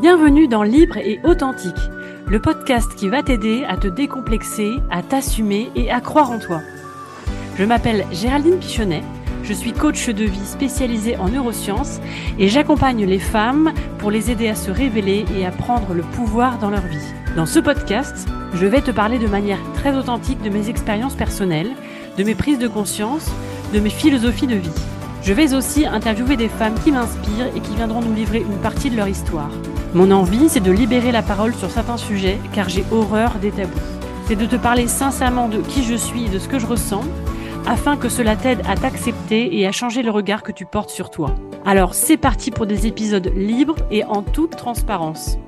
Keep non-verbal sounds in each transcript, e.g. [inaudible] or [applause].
Bienvenue dans Libre et Authentique, le podcast qui va t'aider à te décomplexer, à t'assumer et à croire en toi. Je m'appelle Géraldine Pichonnet, je suis coach de vie spécialisée en neurosciences et j'accompagne les femmes pour les aider à se révéler et à prendre le pouvoir dans leur vie. Dans ce podcast, je vais te parler de manière très authentique de mes expériences personnelles, de mes prises de conscience, de mes philosophies de vie. Je vais aussi interviewer des femmes qui m'inspirent et qui viendront nous livrer une partie de leur histoire. Mon envie, c'est de libérer la parole sur certains sujets car j'ai horreur des tabous. C'est de te parler sincèrement de qui je suis et de ce que je ressens afin que cela t'aide à t'accepter et à changer le regard que tu portes sur toi. Alors c'est parti pour des épisodes libres et en toute transparence.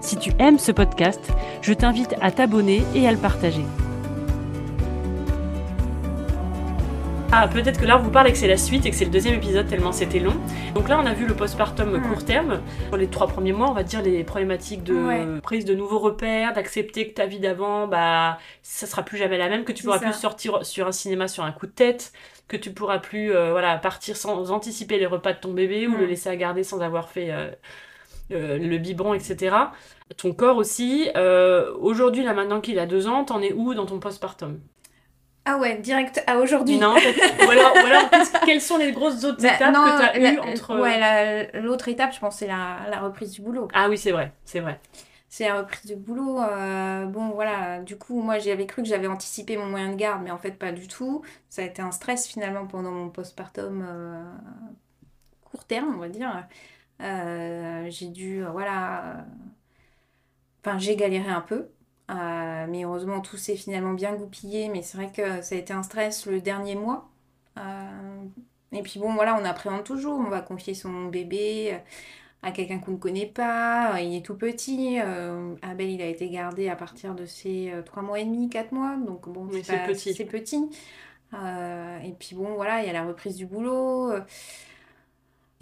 Si tu aimes ce podcast, je t'invite à t'abonner et à le partager. Ah, peut-être que là on vous parle et que c'est la suite et que c'est le deuxième épisode tellement c'était long. Donc là on a vu le postpartum Hmm. court terme. Pour les trois premiers mois, on va dire les problématiques de Ouais. prise de nouveaux repères, d'accepter que ta vie d'avant, bah ça sera plus jamais la même, que tu pourras ça. plus sortir sur un cinéma sur un coup de tête, que tu pourras plus euh, voilà partir sans anticiper les repas de ton bébé ou le laisser à garder sans avoir fait euh, euh, le biberon, etc. Ton corps aussi. Aujourd'hui, là maintenant qu'il a deux ans, t'en es où dans ton postpartum? Ah ouais, direct à aujourd'hui. Non, ou alors, ou alors, qu'est-ce- quelles sont les grosses autres Bah, étapes non, que tu as la- eues entre. ouais, la- l'autre étape, je pense, c'est la, la reprise du boulot. Ah oui, c'est vrai, c'est vrai. C'est la reprise du boulot. euh, bon, voilà, du coup, moi, j'avais cru que j'avais anticipé mon moyen de garde, mais en fait, pas du tout. Ça a été un stress, finalement, pendant mon postpartum euh, court terme, on va dire. Euh, j'ai dû, euh, voilà... euh, Enfin, j'ai galéré un peu. Euh, mais heureusement, tout s'est finalement bien goupillé. Mais c'est vrai que ça a été un stress le dernier mois. Euh, et puis bon, voilà, on appréhende toujours. On va confier son bébé à quelqu'un qu'on ne connaît pas. Il est tout petit. Euh, Abel, il a été gardé à partir de ses 3 mois et demi, 4 mois. Donc bon, c'est petit. C'est petit. Euh, et puis bon, voilà, il y a la reprise du boulot.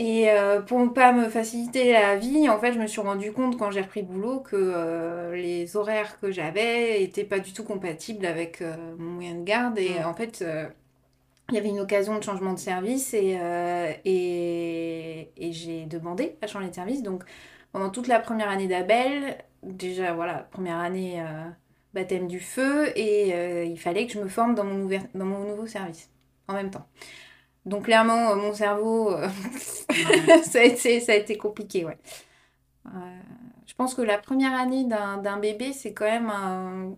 Et euh, pour ne pas me faciliter la vie, en fait, je me suis rendu compte quand j'ai repris le boulot que euh, les horaires que j'avais étaient pas du tout compatibles avec euh, mon moyen de garde. Et Mm. en fait, il y avait une occasion de changement de service et, et, et j'ai demandé à changer de service. Donc, pendant toute la première année d'Abel, déjà, voilà, première année baptême du feu, et il fallait que je me forme dans mon, dans mon nouveau service en même temps. Donc, clairement, euh, mon cerveau, euh, [laughs] ça, a été, ça a été compliqué, ouais. Euh, je pense que la première année d'un bébé, c'est quand même un-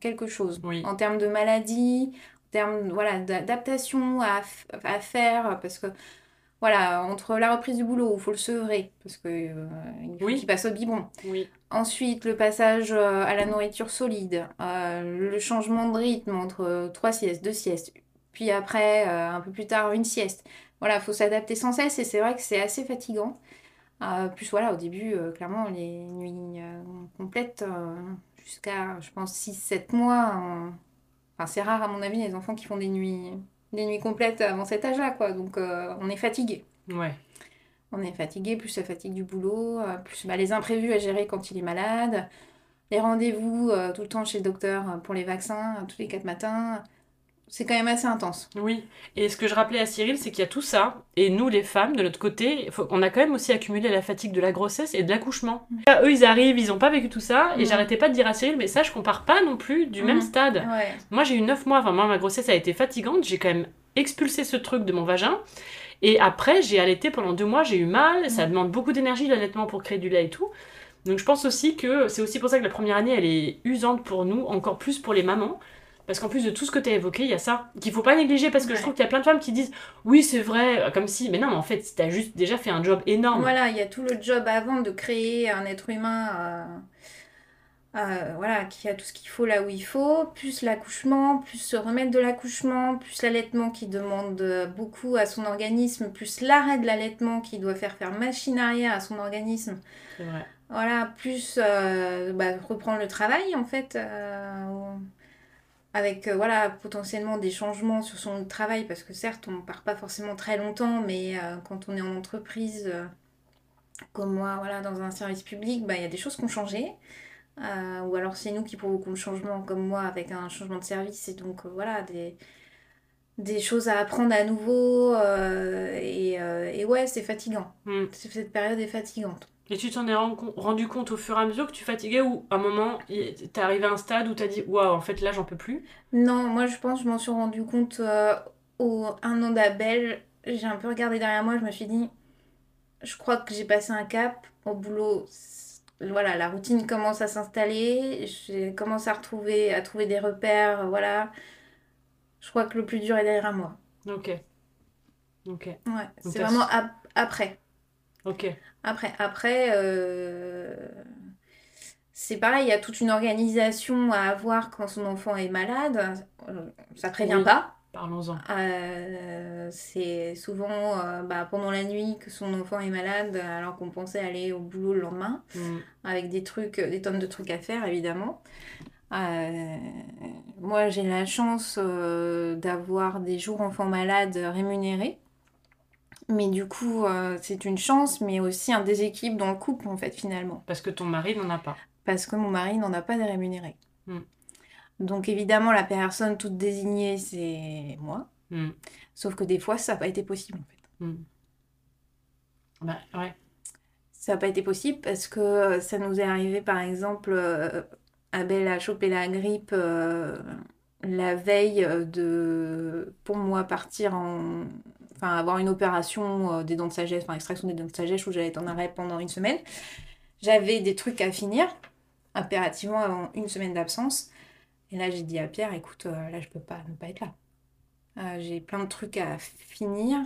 quelque chose. Oui. En termes de maladie, en termes voilà, d'adaptation à, à faire, parce que voilà, entre la reprise du boulot, il faut le sevrer, parce que euh, il Oui. passe au biberon. Oui. Ensuite, le passage euh, à la nourriture solide, euh, le changement de rythme entre trois siestes, deux siestes, puis après, euh, un peu plus tard, une sieste. Voilà, il faut s'adapter sans cesse et c'est vrai que c'est assez fatigant. Euh, plus voilà, au début, euh, clairement, les nuits complètes jusqu'à, je pense, 6-7 mois. Enfin, c'est rare, à mon avis, les enfants qui font des nuits, des nuits complètes avant cet âge-là, quoi. Donc, on est fatigué. Ouais. On est fatigué, plus la fatigue du boulot, plus bah, les imprévus à gérer quand il est malade, les rendez-vous tout le temps chez le docteur pour les vaccins, tous les quatre matins. C'est quand même assez intense. Oui, et ce que je rappelais à Cyril, c'est qu'il y a tout ça, et nous les femmes, de notre côté, faut- on a quand même aussi accumulé la fatigue de la grossesse et de l'accouchement. Là, Eux, ils arrivent, ils ont pas vécu tout ça, et Mm. j'arrêtais pas de dire à Cyril, mais sache qu'on part pas non plus du Mm. même stade. Ouais. Moi, j'ai eu 9 mois, enfin, moi, ma grossesse a été fatigante, j'ai quand même expulsé ce truc de mon vagin, et après, j'ai allaité pendant deux mois, j'ai eu mal, ça Mm. demande beaucoup d'énergie, l'allaitement, pour créer du lait et tout. Donc, je pense aussi que c'est aussi pour ça que la première année, elle est usante pour nous, encore plus pour les mamans. Parce qu'en plus de tout ce que tu as évoqué, il y a ça qu'il faut pas négliger parce que je trouve qu'il y a plein de femmes qui disent oui, c'est vrai, euh, comme si. Mais non, mais en fait, tu as juste déjà fait un job énorme. Voilà, il y a tout le job avant de créer un être humain euh, euh, voilà, qui a tout ce qu'il faut là où il faut, plus l'accouchement, plus se remettre de l'accouchement, plus l'allaitement qui demande beaucoup à son organisme, plus l'arrêt de l'allaitement qui doit faire faire machine arrière à son organisme. C'est vrai. Voilà, plus euh, bah, reprendre le travail en fait, avec euh, voilà, potentiellement des changements sur son travail, parce que certes, on part pas forcément très longtemps, mais euh, quand on est en entreprise, euh, comme moi, voilà, dans un service public, bah, il y a des choses qui ont changé. Ou alors c'est nous qui provoquons le changement, comme moi, avec un changement de service, et donc voilà, des, des choses à apprendre à nouveau, et, et ouais, c'est fatigant. Mm. Cette période est fatigante. Et tu t'en es rendu compte au fur et à mesure que tu fatiguais ou à un moment, t'es arrivé à un stade où t'as dit waouh, en fait là j'en peux plus? Non, moi je pense que je m'en suis rendu compte euh, au un an d'Abel. J'ai un peu regardé derrière moi, je me suis dit, je crois que j'ai passé un cap au boulot. Voilà, la routine commence à s'installer, j'ai commencé à retrouver, à trouver des repères, voilà. Je crois que le plus dur est derrière moi. Ok. Ok. Ouais, c'est vraiment après. Ok. Après, après euh, c'est pareil, il y a toute une organisation à avoir quand son enfant est malade. Ça prévient pas. Parlons-en. Euh, c'est souvent euh, bah, pendant la nuit que son enfant est malade alors qu'on pensait aller au boulot le lendemain mm. avec des trucs, des tonnes de trucs à faire évidemment. moi j'ai la chance d'avoir des jours enfants malades rémunérés. Mais du coup, euh, c'est une chance, mais aussi un déséquilibre dans le couple, en fait, finalement. Parce que ton mari n'en a pas. Parce que mon mari n'en a pas de rémunéré. Hmm. Donc, évidemment, la personne toute désignée, c'est moi. Hmm. Sauf que des fois, ça n'a pas été possible, en fait. Hmm. Bah, ouais. Ça n'a pas été possible parce que ça nous est arrivé, par exemple, euh, Abel a chopé la grippe euh, la veille de, pour moi, partir en, enfin avoir une opération euh, des dents de sagesse, enfin extraction des dents de sagesse où j'allais être en arrêt pendant une semaine. J'avais des trucs à finir impérativement avant une semaine d'absence. Et là, j'ai dit à Pierre, écoute, euh, là, je peux pas ne pas être là. Euh, j'ai plein de trucs à finir.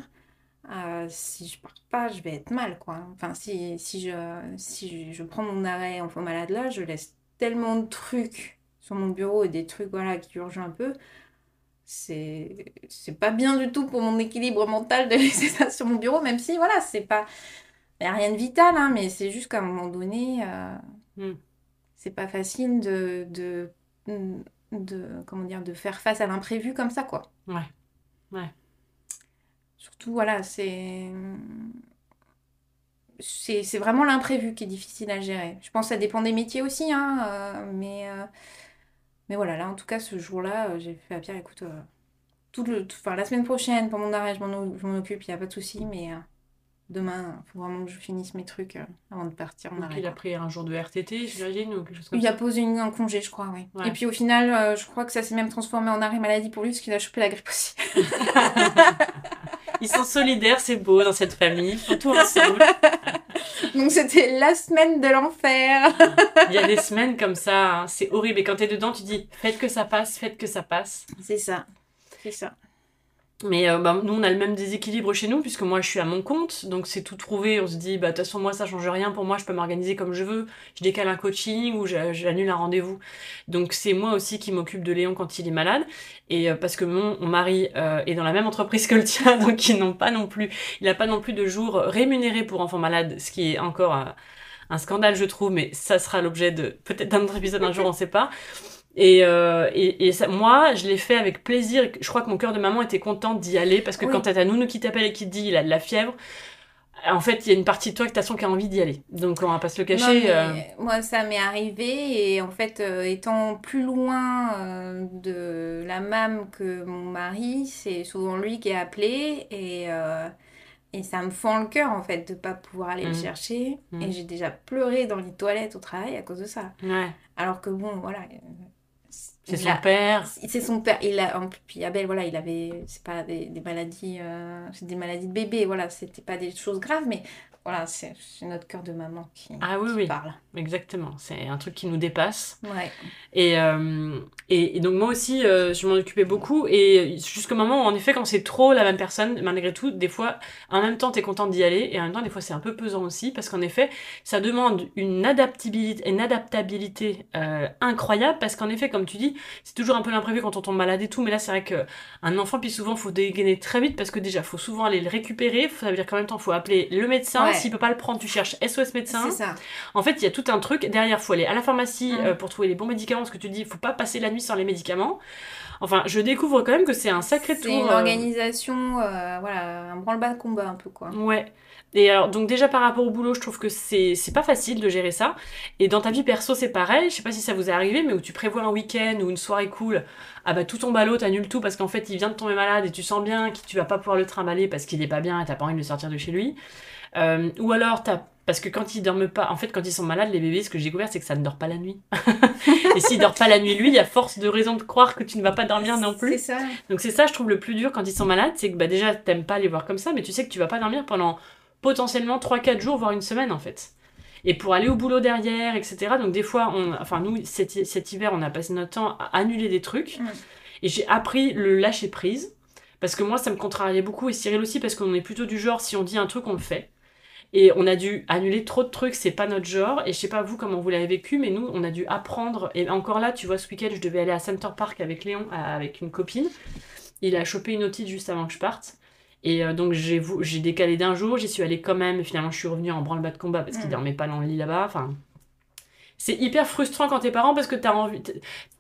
si je pars pas, je vais être mal, quoi. Enfin, si, si, je, si je, prends mon arrêt en malade là, je laisse tellement de trucs sur mon bureau et des trucs, voilà, qui urgent un peu c'est c'est pas bien du tout pour mon équilibre mental de [laughs] laisser ça sur mon bureau même si voilà c'est pas a rien de vital hein, mais c'est juste qu'à un moment donné euh, hmm. c'est pas facile de, de, de comment dire de faire face à l'imprévu comme ça quoi. Ouais ouais. Surtout voilà c'est c'est vraiment l'imprévu qui est difficile à gérer. Je pense que ça dépend des métiers aussi hein, euh, mais euh, mais voilà, là en tout cas, ce jour-là, euh, j'ai fait à Pierre, écoute, euh, tout le, enfin, la semaine prochaine, pour mon arrêt, je m'en occupe, il n'y a pas de souci, mais euh, demain, il faut vraiment que je finisse mes trucs avant de partir en arrêt. Il a pris un jour de RTT, j'imagine, ou quelque chose comme il ça Il a posé un congé, je crois, oui. Et puis au final, je crois que ça s'est même transformé en arrêt maladie pour lui, parce qu'il a chopé la grippe aussi. [laughs] [laughs] Ils sont solidaires, c'est beau dans cette famille, tout ensemble. [laughs] [laughs] Donc c'était la semaine de l'enfer. Il y a des semaines comme ça, hein. c'est horrible. Et quand t'es dedans, tu dis faites que ça passe, faites que ça passe. C'est ça. C'est ça. Mais euh, bah, nous, on a le même déséquilibre chez nous, puisque moi, je suis à mon compte, donc c'est tout trouvé. On se dit, bah, de toute façon, moi, ça change rien pour moi, je peux m'organiser comme je veux. Je décale un coaching ou j'annule un rendez-vous. Donc, c'est moi aussi qui m'occupe de Léon quand il est malade. Et euh, parce que mon, mari euh, est dans la même entreprise que le tien, [laughs] donc ils n'ont pas non plus, il n'a pas non plus de jours rémunérés pour enfants malades, ce qui est encore un scandale, je trouve, mais ça sera l'objet de peut-être d'un autre épisode un jour, on sait pas. Et, euh, et, et ça, moi, je l'ai fait avec plaisir. Je crois que mon cœur de maman était contente d'y aller parce que quand t'as ta nounou qui t'appelle et qui te dit il a de la fièvre, en fait, il y a une partie de toi que t'as son qui a envie d'y aller. Donc, on va pas se le cacher. Euh. Moi, ça m'est arrivé et en fait, euh, étant plus loin euh, de la MAM que mon mari, c'est souvent lui qui est appelé et, et ça me fend le cœur en fait de pas pouvoir aller le mmh. chercher. Mmh. Et j'ai déjà pleuré dans les toilettes au travail à cause de ça. Ouais. Alors que bon, voilà c'est son père. C'est son père. Il a, puis Abel, voilà, il avait, c'est pas des, des maladies, euh, c'est des maladies de bébé, voilà, c'était pas des choses graves, mais voilà, c'est notre cœur de maman qui, ah, oui, oui. parle. Exactement, c'est un truc qui nous dépasse. Ouais. Et, euh, et, donc moi aussi, euh, je m'en occupais beaucoup. Et jusqu'au moment où, en effet, quand c'est trop la même personne, malgré tout, des fois, en même temps, t'es contente d'y aller. Et en même temps, des fois, c'est un peu pesant aussi. Parce qu'en effet, ça demande une adaptabilité, une adaptabilité euh, incroyable. Parce qu'en effet, comme tu dis, c'est toujours un peu l'imprévu quand on tombe malade et tout. Mais là, c'est vrai qu'un enfant, puis souvent, faut dégainer très vite. Parce que déjà, faut souvent aller le récupérer. Ça veut dire qu'en même temps, faut appeler le médecin. S'il peut pas le prendre, tu cherches SOS médecin. C'est ça. En fait, il y a tout un truc. Derrière, faut aller à la pharmacie mm. euh, pour trouver les bons médicaments. Parce que tu dis, faut pas passer la nuit sans les médicaments. Enfin, je découvre quand même que c'est un sacré tour. C'est une euh, organisation, euh, voilà, un branle-bas de combat un peu, quoi. Ouais. Et alors, donc déjà par rapport au boulot, je trouve que c'est pas facile de gérer ça. Et dans ta vie perso, c'est pareil. Je sais pas si ça vous est arrivé, mais où tu prévois un week-end ou une soirée cool, ah bah tout tombe à l'eau, t'annules tout parce qu'en fait il vient de tomber malade et tu sens bien que tu vas pas pouvoir le trimballer parce qu'il est pas bien et t'as pas envie de le sortir de chez lui. Euh, ou alors, t'as Parce que quand ils dorment pas, en fait, quand ils sont malades, les bébés, ce que j'ai découvert, c'est que ça ne dort pas la nuit. [laughs] et s'il dort pas la nuit, lui, il y a force de raison de croire que tu ne vas pas dormir non plus. C'est ça. Donc c'est ça, je trouve le plus dur quand ils sont malades, c'est que bah, déjà, t'aimes pas les voir comme ça, mais tu sais que tu vas pas dormir pendant potentiellement 3-4 jours, voire une semaine en fait. Et pour aller au boulot derrière, etc. Donc des fois, on, enfin nous, cet, cet hiver, on a passé notre temps à annuler des trucs. Et j'ai appris le lâcher prise. Parce que moi, ça me contrariait beaucoup, et Cyril aussi, parce qu'on est plutôt du genre, si on dit un truc, on le fait. Et on a dû annuler trop de trucs, c'est pas notre genre. Et je sais pas vous comment vous l'avez vécu, mais nous, on a dû apprendre. Et encore là, tu vois, ce week-end, je devais aller à Center Park avec Léon, à- avec une copine. Il a chopé une otite juste avant que je parte. Et euh, donc j'ai décalé d'un jour, j'y suis allée quand même, et finalement je suis revenue en branle-bas de combat parce qu'il Mm. dormait pas dans le lit là-bas. Enfin, c'est hyper frustrant quand t'es parent parce que t'as envie,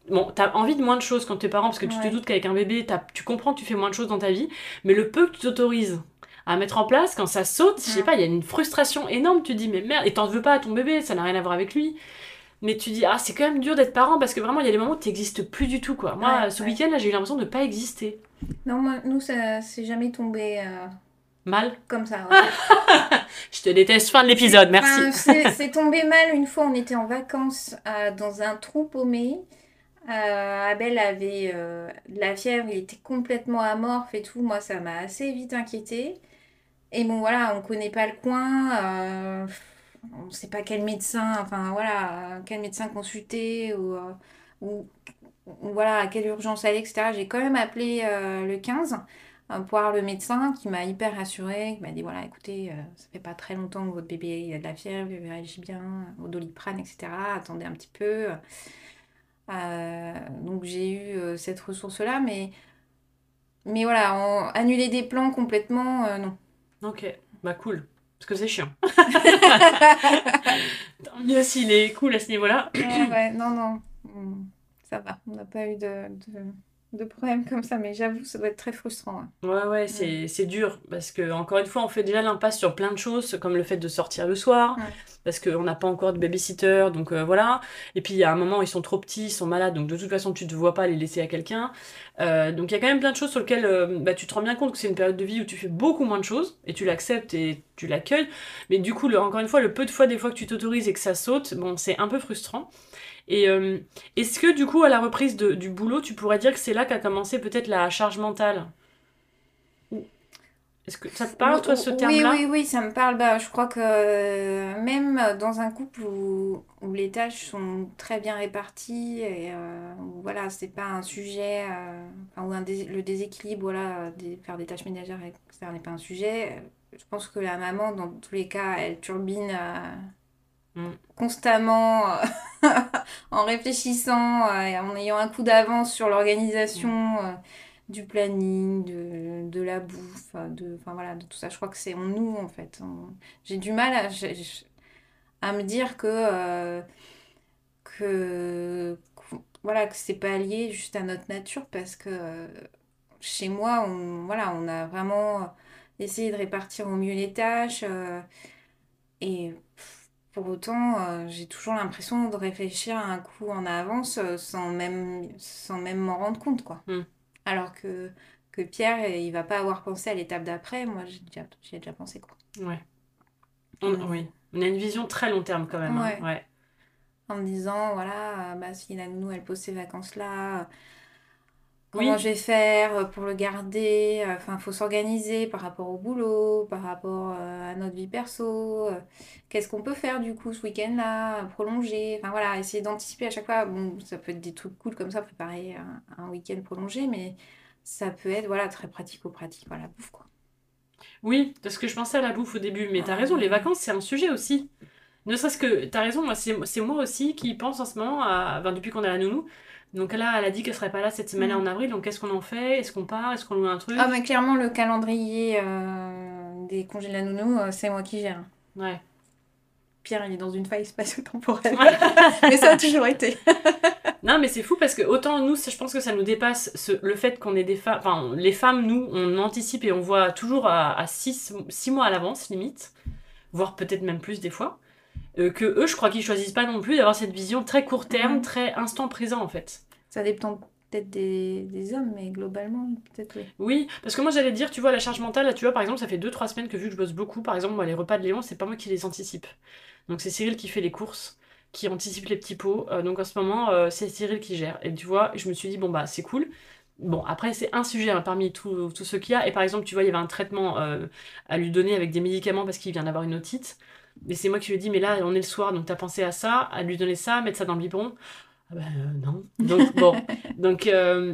bon, t'as envie de moins de choses quand t'es parent parce que tu te doutes qu'avec un bébé, t'as- tu comprends que tu fais moins de choses dans ta vie, mais le peu que tu t'autorises à mettre en place, quand ça saute, je sais Mm. pas, il y a une frustration énorme, tu te dis mais merde, et t'en veux pas à ton bébé, ça n'a rien à voir avec lui. Mais tu dis, ah, c'est quand même dur d'être parent parce que vraiment, il y a des moments où tu n'existes plus du tout, quoi. Moi, Ouais, ce ouais. week-end, là, j'ai eu l'impression de ne pas exister. Non, moi, nous, ça c'est jamais tombé euh, Mal. comme ça. [laughs] ouais. Je te déteste. Fin de l'épisode, merci. [laughs] Enfin, c'est tombé mal une fois, on était en vacances euh, dans un trou paumé. Euh, Abel avait euh, de la fièvre, il était complètement amorphe et tout. Moi, ça m'a assez vite inquiétée. Et bon, voilà, on connaît pas le coin. euh, on sait pas quel médecin, enfin voilà, quel médecin consulter ou, euh, ou, voilà, à quelle urgence aller, etc. J'ai quand même appelé euh, le 15 euh, pour voir le médecin qui m'a hyper rassurée, qui m'a dit voilà, écoutez, ça fait pas très longtemps que votre bébé a de la fièvre, il réagit bien au doliprane, etc. Attendez un petit peu. Donc j'ai eu cette ressource-là, mais, mais voilà, annuler des plans complètement, non. Ok, bah cool. Parce que c'est chiant. [laughs] Tant mieux s'il est cool à ce niveau-là. Ouais, ouais, non, non, Hmm, ça va, on n'a pas eu de, de, de problème comme ça, mais j'avoue, ça doit être très frustrant. hein. Ouais, ouais, c'est c'est dur. Parce que, encore une fois, on fait déjà l'impasse sur plein de choses, comme le fait de sortir le soir. Ouais. Parce qu'on n'a pas encore de babysitter, donc euh, voilà. Et puis, il y a un moment, ils sont trop petits, ils sont malades, donc de toute façon, tu ne te vois pas les laisser à quelqu'un. Euh, donc, il y a quand même plein de choses sur lesquelles euh, bah, tu te rends bien compte que c'est une période de vie où tu fais beaucoup moins de choses, et tu l'acceptes et tu l'accueilles. Mais du coup, le- encore une fois, le peu de fois, des fois que tu t'autorises et que ça saute, bon, c'est un peu frustrant. Et euh, est-ce que du coup, à la reprise de- du boulot, tu pourrais dire que c'est là qu'a commencé peut-être la charge mentale Est-ce que ça te parle, toi, ce terme-là Oui, oui, ça me parle. Bah, je crois que euh, même dans un couple où, où les tâches sont très bien réparties et euh, où, voilà, c'est pas un sujet, euh, enfin, où un dés- le déséquilibre, voilà, des- faire des tâches ménagères, etc., n'est pas un sujet. Je pense que la maman, dans tous les cas, elle turbine Mm. constamment euh, [laughs] en réfléchissant euh, et en ayant un coup d'avance sur l'organisation. euh, du planning, de, de la bouffe, de, enfin voilà, de tout ça. Je crois que c'est en nous, en fait. J'ai du mal à, me dire que, euh, que, que- voilà, que c'est pas lié juste à notre nature parce que euh, chez moi, on, voilà, on a vraiment essayé de répartir au mieux les tâches euh, et pff, pour autant, euh, j'ai toujours l'impression de réfléchir un coup en avance euh, sans même, sans même m'en rendre compte, quoi. Mm. Alors que, que Pierre, il va pas avoir pensé à l'étape d'après. Moi, j'ai déjà, j'y ai déjà pensé, quoi. Ouais. On, oui. On a une vision très long terme quand même. hein. Ouais. Ouais. En me disant, voilà, euh, bah, si la nounou, elle pose ses vacances là, euh, comment Oui. je vais faire euh, pour le garder? euh, Enfin, faut s'organiser par rapport au boulot, par rapport euh, à notre vie perso. Qu'est-ce qu'on peut faire du coup ce week-end-là? Prolonger. Enfin, voilà, essayer d'anticiper à chaque fois. Bon, ça peut être des trucs cool comme ça, préparer un, un week-end prolongé, mais ça peut être, voilà, très pratico-pratique. Voilà, bouffe, quoi. Oui, parce que je pensais à la bouffe au début, mais t'as raison, les vacances, c'est un sujet aussi. Ne serait-ce que, t'as raison, moi, c'est c'est moi aussi qui pense en ce moment, à, enfin, depuis qu'on a la nounou. Donc là, elle a dit qu'elle serait pas là cette semaine Mm. en avril, donc qu'est-ce qu'on en fait? Est-ce qu'on part? Est-ce qu'on loue un truc? Ah, mais clairement, le calendrier euh, des congés de la nounou, euh, c'est moi qui gère. Ouais. Pierre, il est dans une faille spatio-temporelle. [laughs] Mais ça a toujours été. [laughs] Non, mais c'est fou parce que autant nous, je pense que ça nous dépasse ce- le fait qu'on est des femmes. Enfin, les femmes, nous, on anticipe et on voit toujours à 6 mois à l'avance, limite, voire peut-être même plus des fois. Euh, que eux, je crois qu'ils choisissent pas non plus d'avoir cette vision très court terme, très instant présent en fait. Ça dépend peut-être des, des hommes, mais globalement, peut-être oui. Oui, parce que moi j'allais dire, tu vois, la charge mentale, là, tu vois, par exemple, ça fait 2-3 semaines que vu que je bosse beaucoup, par exemple, moi, les repas de Léon, c'est pas moi qui les anticipe. Donc c'est Cyril qui fait les courses, qui anticipe les petits pots. Euh, donc en ce moment, euh, c'est Cyril qui gère. Et tu vois, je me suis dit, bon, bah, c'est cool. Bon, après, c'est un sujet hein, parmi tous tout ceux qu'il y a. Et par exemple, tu vois, il y avait un traitement à lui donner avec des médicaments parce qu'il vient d'avoir une otite. Et c'est moi qui lui ai dit, mais là, on est le soir, donc t'as pensé à ça, à lui donner ça, mettre ça dans le biberon ah ben, non. Donc, [laughs] bon. Donc,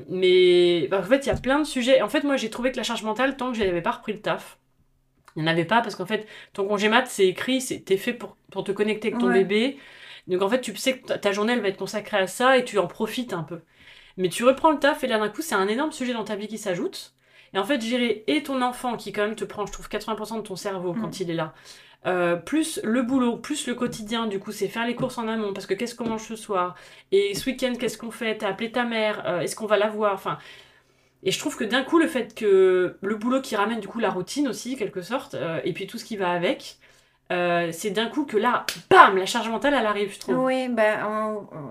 mais bah, en fait, il y a plein de sujets. En fait, moi, j'ai trouvé que la charge mentale, tant que je n'avais pas repris le taf, il n'y en avait pas parce qu'en fait, ton congé mat, c'est écrit, t'es fait pour, pour te connecter avec ton bébé. Donc en fait, tu sais que ta journée, elle va être consacrée à ça et tu en profites un peu. Mais tu reprends le taf et là d'un coup, c'est un énorme sujet dans ta vie qui s'ajoute. Et en fait, gérer et ton enfant qui quand même te prend, je trouve, 80% de ton cerveau quand mm. il est là. Euh, plus le boulot, plus le quotidien, du coup, c'est faire les courses en amont, parce que qu'est-ce qu'on mange ce soir? Et ce week-end, qu'est-ce qu'on fait? T'as appelé ta mère euh, Est-ce qu'on va la voir? Enfin, et je trouve que d'un coup, le fait que le boulot qui ramène du coup la routine aussi, quelque sorte, euh, et puis tout ce qui va avec, c'est d'un coup que là, bam, la charge mentale, elle arrive, je trouve. Oui, bah,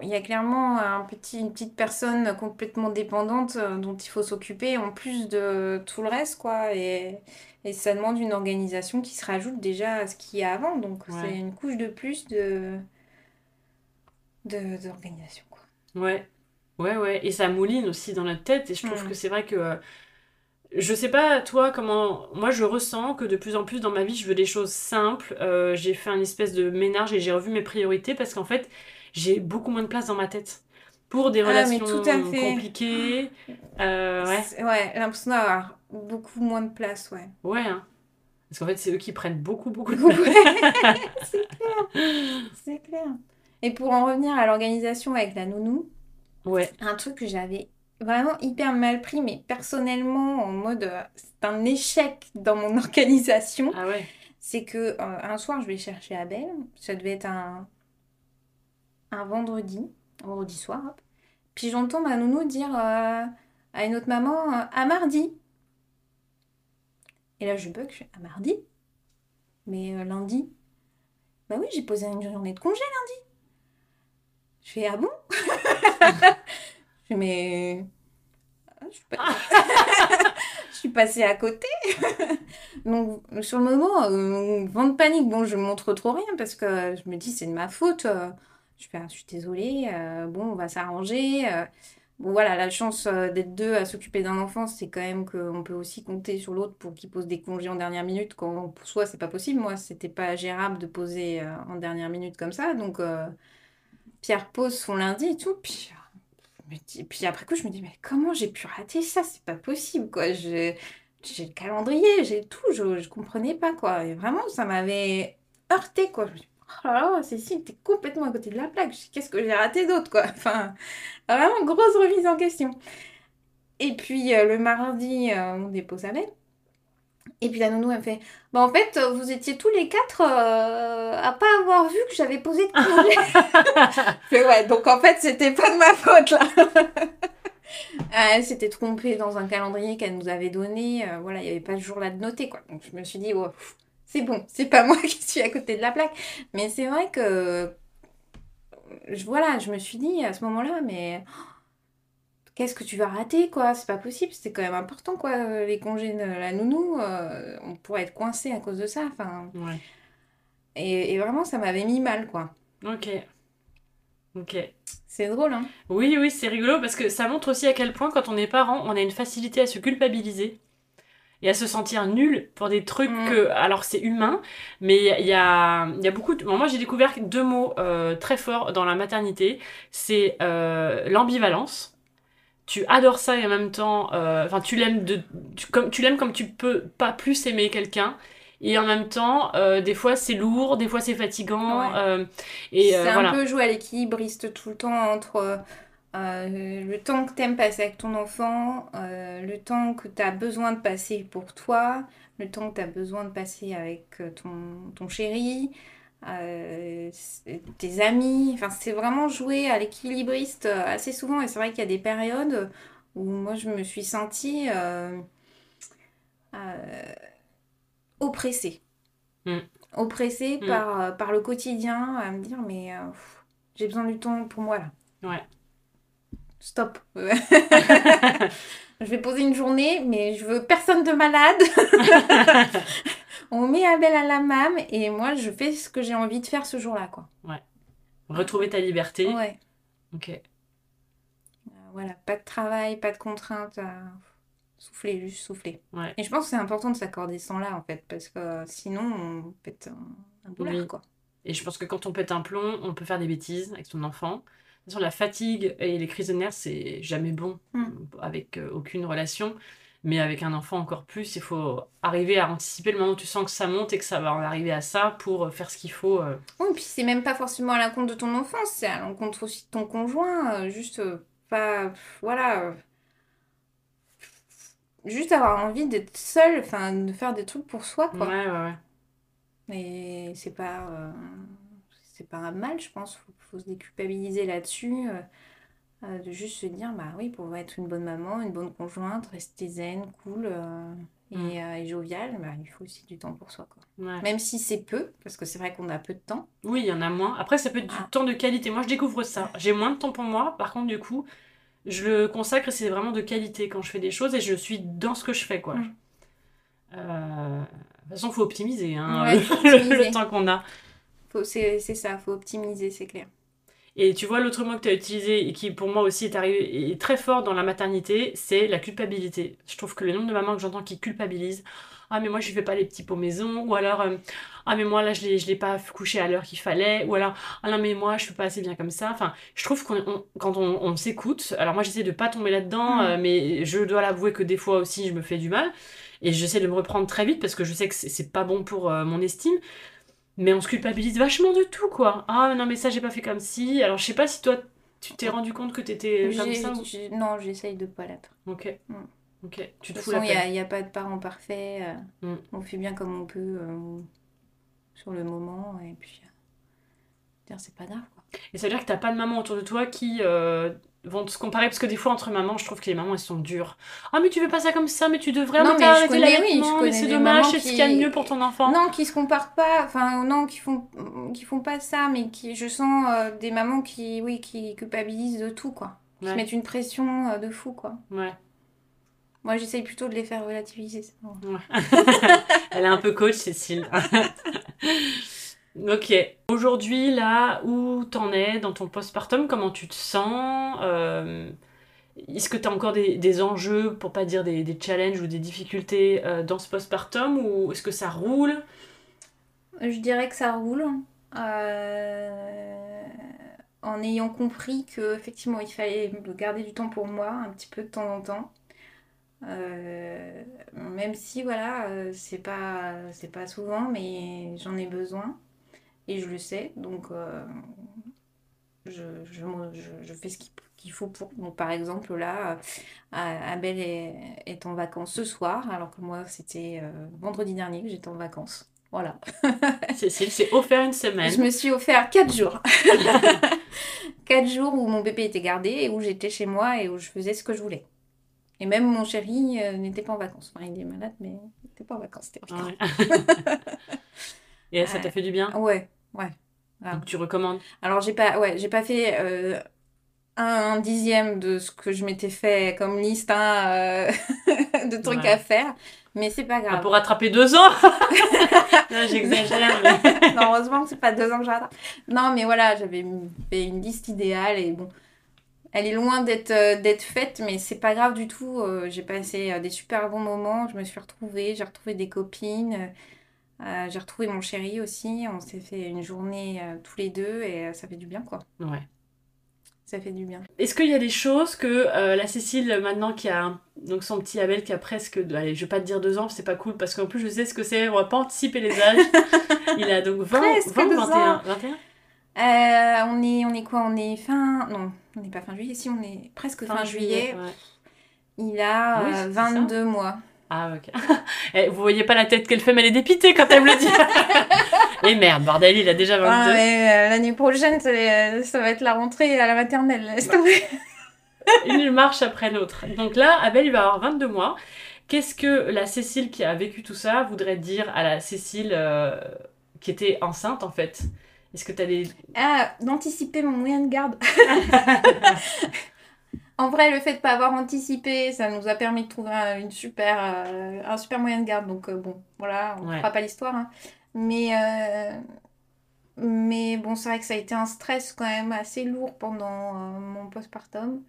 il y a clairement un petit, une petite personne complètement dépendante dont il faut s'occuper, en plus de tout le reste, quoi. Et, et, ça demande une organisation qui se rajoute déjà à ce qu'il y a avant. Donc, c'est une couche de plus de d'organisation, quoi. Ouais, ouais, ouais. Et ça mouline aussi dans notre tête, et je trouve que c'est vrai que je sais pas, toi, comment. Moi, je ressens que de plus en plus dans ma vie, je veux des choses simples. Euh, j'ai fait un espèce de ménage et j'ai revu mes priorités parce qu'en fait, j'ai beaucoup moins de place dans ma tête. Pour des ah, relations compliquées. Euh, ouais, ouais l'impression d'avoir beaucoup moins de place, ouais. Ouais, hein. Parce qu'en fait, c'est eux qui prennent beaucoup, beaucoup de [laughs] place. c'est clair. C'est clair. Et pour en revenir à l'organisation avec la nounou, ouais. un truc que j'avais vraiment hyper mal pris, mais personnellement, en mode euh, c'est un échec dans mon [laughs] organisation. Ah ouais. C'est que euh, un soir, je vais chercher Abel. Ça devait être un, un vendredi, vendredi soir. Puis j'entends ma nounou dire euh, à une autre maman à mardi. Et là, je bug, je fais à mardi Mais lundi Bah oui, j'ai posé une journée de congé lundi. Je fais ah bon? [laughs] Mais. Ah, je suis, pas... [laughs] je suis passée à côté. [laughs] Donc, sur le moment, euh, vent de panique. Bon, je montre trop rien parce que je me dis, c'est de ma faute. Je, fais, je suis désolée. Euh, bon, on va s'arranger. Euh. Voilà, la chance d'être deux à s'occuper d'un enfant, c'est quand même qu'on peut aussi compter sur l'autre pour qu'il pose des congés en dernière minute quand pour soi, c'est pas possible. Moi, c'était pas gérable de poser en dernière minute comme ça. Donc, Pierre pose son lundi et tout. Puis, après coup, je me dis, mais comment j'ai pu rater ça? C'est pas possible, quoi. J'ai le calendrier, j'ai tout, je, comprenais pas, quoi. Vraiment, ça m'avait heurté, quoi. Oh là là, Cécile, t'es complètement à côté de la plaque. Qu'est-ce que j'ai raté d'autre, quoi? Enfin, vraiment, grosse remise en question. Et puis, euh, le mardi, euh, on dépose avec. Et puis la nounou, elle fait Bah, en fait, vous étiez tous les quatre euh, à pas avoir vu que j'avais posé de [laughs] congé. fais Ouais, donc en fait, c'était pas de ma faute là. [laughs] elle s'était trompée dans un calendrier qu'elle nous avait donné. Euh, voilà, il n'y avait pas de jour là de noter quoi. Donc je me suis dit oh, C'est bon, c'est pas [laughs] moi qui suis à côté de la plaque. Mais c'est vrai que. Voilà, je me suis dit à ce moment-là, mais [gasps] qu'est-ce que tu vas rater, quoi? C'est pas possible, c'était quand même important, quoi, les congés de la nounou, euh, on pourrait être coincé à cause de ça, enfin... Ouais. Et, vraiment, ça m'avait mis mal, quoi. Ok. Ok. C'est drôle, hein Oui, oui, c'est rigolo, parce que ça montre aussi à quel point, quand on est parent, on a une facilité à se culpabiliser et à se sentir nul pour des trucs mm. que alors c'est humain mais il y a, y a beaucoup de... moi j'ai découvert deux mots euh, très forts dans la maternité c'est euh, l'ambivalence tu adores ça et en même temps, euh, enfin, tu l'aimes de, tu, comme, tu l'aimes comme tu peux pas plus aimer quelqu'un. Et en même temps, euh, des fois c'est lourd, des fois c'est fatigant. Euh, et c'est un peu jouer à l'équilibriste tout le temps entre le temps que t'aimes passer avec ton enfant, le temps que tu as besoin de passer pour toi, le temps que tu as besoin de passer avec ton, ton chéri, euh, tes amis. Enfin, c'est vraiment jouer à l'équilibriste euh, assez souvent. Et c'est vrai qu'il y a des périodes où moi je me suis sentie euh, oppressée. Mm. Oppressée mm. Par, par le quotidien, à me dire mais j'ai besoin du temps pour moi là. Ouais. Stop. [laughs] je vais poser une journée, mais je veux personne de malade. [laughs] On met Abel à la mam et moi, je fais ce que j'ai envie de faire ce jour-là, quoi. Retrouver ta liberté. Ouais. Ok. Euh, voilà, pas de travail, pas de contraintes. euh, Souffler, juste souffler. Ouais. Et je pense que c'est important de s'accorder ce temps-là, en fait, parce que euh, sinon, on pète un, un boulard, Oui. quoi. Et je pense que quand on pète un plomb, on peut faire des bêtises avec son enfant. Façon, la fatigue et les crises de nerfs, c'est jamais bon Mm. avec euh, aucune relation. Mais avec un enfant encore plus, il faut arriver à anticiper le moment où tu sens que ça monte et que ça va en arriver à ça pour euh, faire ce qu'il faut. euh. Oui, puis c'est même pas forcément à l'encontre de ton enfance, c'est à l'encontre aussi de ton conjoint. euh, juste pas. Voilà. juste avoir envie d'être seul, enfin, de faire des trucs pour soi, quoi. Ouais, ouais, ouais. Et c'est pas. C'est pas un mal, je pense. Faut, faut se déculpabiliser là-dessus. euh, euh, de juste se dire, bah oui, pour être une bonne maman, une bonne conjointe, rester zen, cool euh, et, Mm. euh, et joviale, bah, il faut aussi du temps pour soi, quoi. Ouais. Même si c'est peu, parce que c'est vrai qu'on a peu de temps. Oui, il y en a moins. Après, ça peut être du Ah. temps de qualité. Moi, je découvre ça. J'ai moins de temps pour moi. Par contre, du coup, je le consacre c'est vraiment de qualité quand je fais des choses et je suis dans ce que je fais, quoi. Mm. De toute façon, il faut optimiser hein, Ouais, [laughs] le, faut optimiser. le temps qu'on a. C'est, c'est ça, faut optimiser, c'est clair. Et tu vois, l'autre mot que tu as utilisé et qui, pour moi aussi, est arrivé est très fort dans la maternité, c'est la culpabilité. Je trouve que le nombre de mamans que j'entends qui culpabilisent, ah, mais moi, je fais pas les petits pots maison, ou alors, euh, ah, mais moi, là, je l'ai, je l'ai pas couché à l'heure qu'il fallait, ou alors, ah non, mais moi, je fais pas assez bien comme ça. Enfin, je trouve qu'on, on- quand on, on s'écoute, alors moi, j'essaie de pas tomber là-dedans, Mm. euh, mais je dois l'avouer que des fois aussi, je me fais du mal. Et j'essaie de me reprendre très vite parce que je sais que c'est pas bon pour euh, mon estime. Mais on se culpabilise vachement de tout, quoi. Ah non, mais ça, j'ai pas fait comme si. Alors, je sais pas si toi, tu t'es rendu compte que t'étais comme ça ou... non, j'essaye de pas l'être. Ok. Mm. Ok. Tu De te toute fous la façon, il n'y a, y a pas de parents parfaits. euh, Mm. On fait bien comme on peut euh, sur le moment. Et puis, euh, c'est pas grave. Quoi. Et ça veut dire que t'as pas de maman autour de toi qui vont se comparer parce que des fois, entre mamans, je trouve que les mamans, elles sont dures. Ah, mais tu fais pas ça comme ça, mais tu devrais Non, mais je connais- oui, je connais c'est dommage, c'est ce qui- qu'il y a de mieux pour ton enfant. Non, qui se comparent pas. Enfin, non, qui font, qui font pas ça. Mais qui, je sens euh, des mamans qui, oui, qui culpabilisent de tout. quoi. Qui Ouais. se mettent une pression euh, de fou. quoi. Ouais. Moi, j'essaye plutôt de les faire relativiser. ça. [laughs] Elle est un peu coach, Cécile. [laughs] ok. Aujourd'hui, là, où t'en es dans ton postpartum, comment tu te sens? Euh, Est-ce que t'as encore des, des enjeux, pour pas dire des, des challenges ou des difficultés euh, dans ce postpartum? Ou est-ce que ça roule? Je dirais que ça roule. euh, en ayant compris que effectivement il fallait garder du temps pour moi, un petit peu de temps en temps. Même si voilà, c'est pas c'est pas souvent, mais j'en ai besoin et je le sais, donc euh, je, je, fais ce qu'il faut pour. Donc par exemple là, euh, Abel est, est en vacances ce soir, alors que moi c'était euh, vendredi dernier que j'étais en vacances. Voilà. [laughs] Cécile s'est offert une semaine. Je me suis offert 4 jours. [laughs] 4 jours où mon bébé était gardé et où j'étais chez moi et où je faisais ce que je voulais. Et même mon chéri euh, n'était pas en vacances. Enfin, il est malade, mais il n'était pas en vacances. Ah ouais. [laughs] Et ça t'a fait du bien? Ouais, ouais. Ah. Donc tu recommandes Alors, j'ai pas, ouais, j'ai pas fait euh, un dixième de ce que je m'étais fait comme liste hein, euh, [laughs] de trucs Ouais. à faire, mais c'est pas Ah, grave. Pour rattraper deux ans [laughs] Là, j'exagère, mais... [laughs] non, heureusement que c'est pas deux ans que je rattrape. Non, mais voilà, j'avais fait une liste idéale et bon, elle est loin d'être euh, d'être faite, mais c'est pas grave du tout. J'ai passé des super bons moments, je me suis retrouvée, j'ai retrouvé des copines, euh, j'ai retrouvé mon chéri aussi. On s'est fait une journée euh, tous les deux et euh, ça fait du bien, quoi. Ouais. Ça fait du bien. Est-ce qu'il y a des choses que euh, la Cécile, maintenant qui a un- donc son petit Abel qui a presque, allez, je vais pas te dire deux ans, c'est pas cool parce qu'en plus je sais ce que c'est, on va pas anticiper les âges. [laughs] Il a donc 20, Presque 20 ou deux 21 ans. 21 Euh, on est, on est quoi On est fin... Non, on n'est pas fin juillet, si on est presque fin, juillet. ouais. Il a Oui, euh, c'est ça. 22 mois. Ah ok. [laughs] Eh, vous voyez pas la tête qu'elle fait, mais elle est dépitée quand elle me le dit. [laughs] Et merde, bordel, il a déjà 22. Ah, mais, euh, L'année prochaine, ça, euh, ça va être la rentrée à la maternelle. laisse tomber. [laughs] Une marche après l'autre. Donc là, Abel, il va avoir 22 mois. Qu'est-ce que la Cécile qui a vécu tout ça voudrait dire à la Cécile euh, qui était enceinte en fait? Est-ce que tu as des... Ah, d'anticiper mon moyen de garde. En vrai, le fait de pas avoir anticipé, ça nous a permis de trouver un, une super, euh, un super moyen de garde. Donc euh, bon, voilà, on ne Ouais. fera pas l'histoire. hein. Mais, euh, mais bon, c'est vrai que ça a été un stress quand même assez lourd pendant mon postpartum.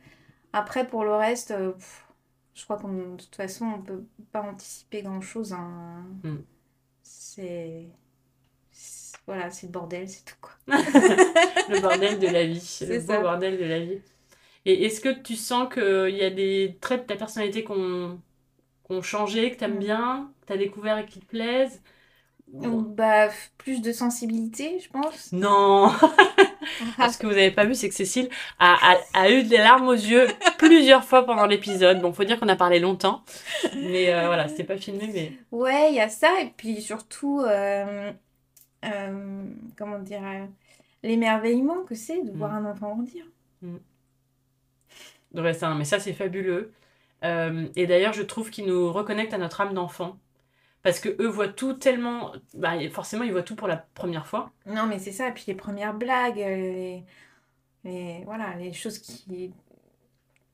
Après, pour le reste, pff, je crois qu'on de toute façon, on peut pas anticiper grand-chose. hein. Mm. C'est... Voilà, c'est le bordel, c'est tout quoi. [laughs] Le bordel de la vie. [laughs] Le beau ça. bordel de la vie. Et est-ce que tu sens qu'il y a des traits de ta personnalité qui ont, changé, que tu aimes Mm. bien, que tu as découvert et qui te plaisent Bah, f- plus de sensibilité, je pense. Non [laughs] Ce que vous n'avez pas vu, c'est que Cécile a, a- a eu des larmes aux yeux plusieurs fois pendant l'épisode. Bon, faut dire qu'on a parlé longtemps. Mais euh, voilà, c'était pas filmé, mais. Ouais, il y a ça, et puis surtout, euh, euh, comment dire, euh, l'émerveillement que c'est de voir un enfant grandir. Ouais, ça, mais ça, c'est fabuleux. Euh, et d'ailleurs, je trouve qu'ils nous reconnectent à notre âme d'enfant. Parce que eux voient tout tellement. Bah, forcément, ils voient tout pour la première fois. Non, mais c'est ça, et puis les premières blagues, euh, les, les- voilà, les choses qui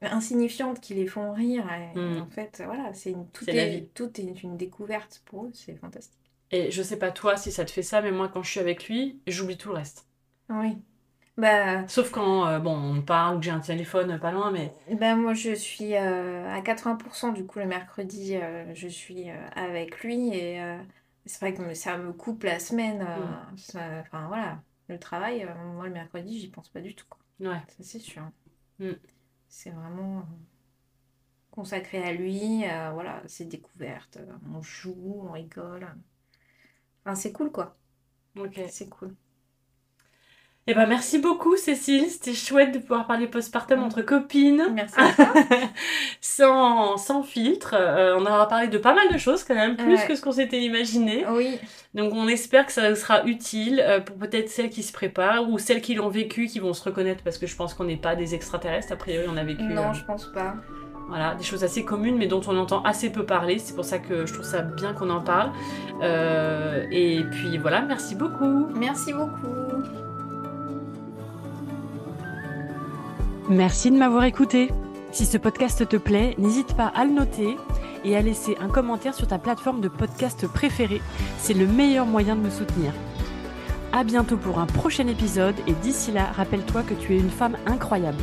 insignifiantes qui les font rire. et Mm. En fait, voilà, c'est une, tout est, vie. tout est une découverte pour eux, c'est fantastique. Et je sais pas toi si ça te fait ça, mais moi, quand je suis avec lui, j'oublie tout le reste. Oui. Bah, Sauf quand, euh, bon, on parle ou que j'ai un téléphone pas loin, mais. Ben moi je suis euh, à 80% du coup le mercredi euh, je suis euh, avec lui et euh, c'est vrai que ça me coupe la semaine euh, Mm. ça- enfin voilà le travail euh, moi le mercredi j'y pense pas du tout quoi. Ouais. ça c'est sûr Mm. c'est vraiment euh, consacré à lui euh, voilà ses découvertes euh, on joue on rigole enfin c'est cool quoi Ok. c'est cool Eh ben, merci beaucoup, Cécile. C'était chouette de pouvoir parler postpartum entre copines. merci à toi [laughs] sans, sans filtre. Euh, on aura parlé de pas mal de choses quand même, plus Ouais. que ce qu'on s'était imaginé. oui Donc on espère que ça sera utile euh, pour peut-être celles qui se préparent ou celles qui l'ont vécu, qui vont se reconnaître parce que je pense qu'on n'est pas des extraterrestres. A priori, on a vécu non euh, je pense pas voilà, des choses assez communes mais dont on entend assez peu parler. C'est pour ça que je trouve ça bien qu'on en parle. Euh, et puis voilà, merci beaucoup. merci beaucoup Merci de m'avoir écouté. Si ce podcast te plaît, n'hésite pas à le noter et à laisser un commentaire sur ta plateforme de podcast préférée. C'est le meilleur moyen de me soutenir. À bientôt pour un prochain épisode et d'ici là, rappelle-toi que tu es une femme incroyable.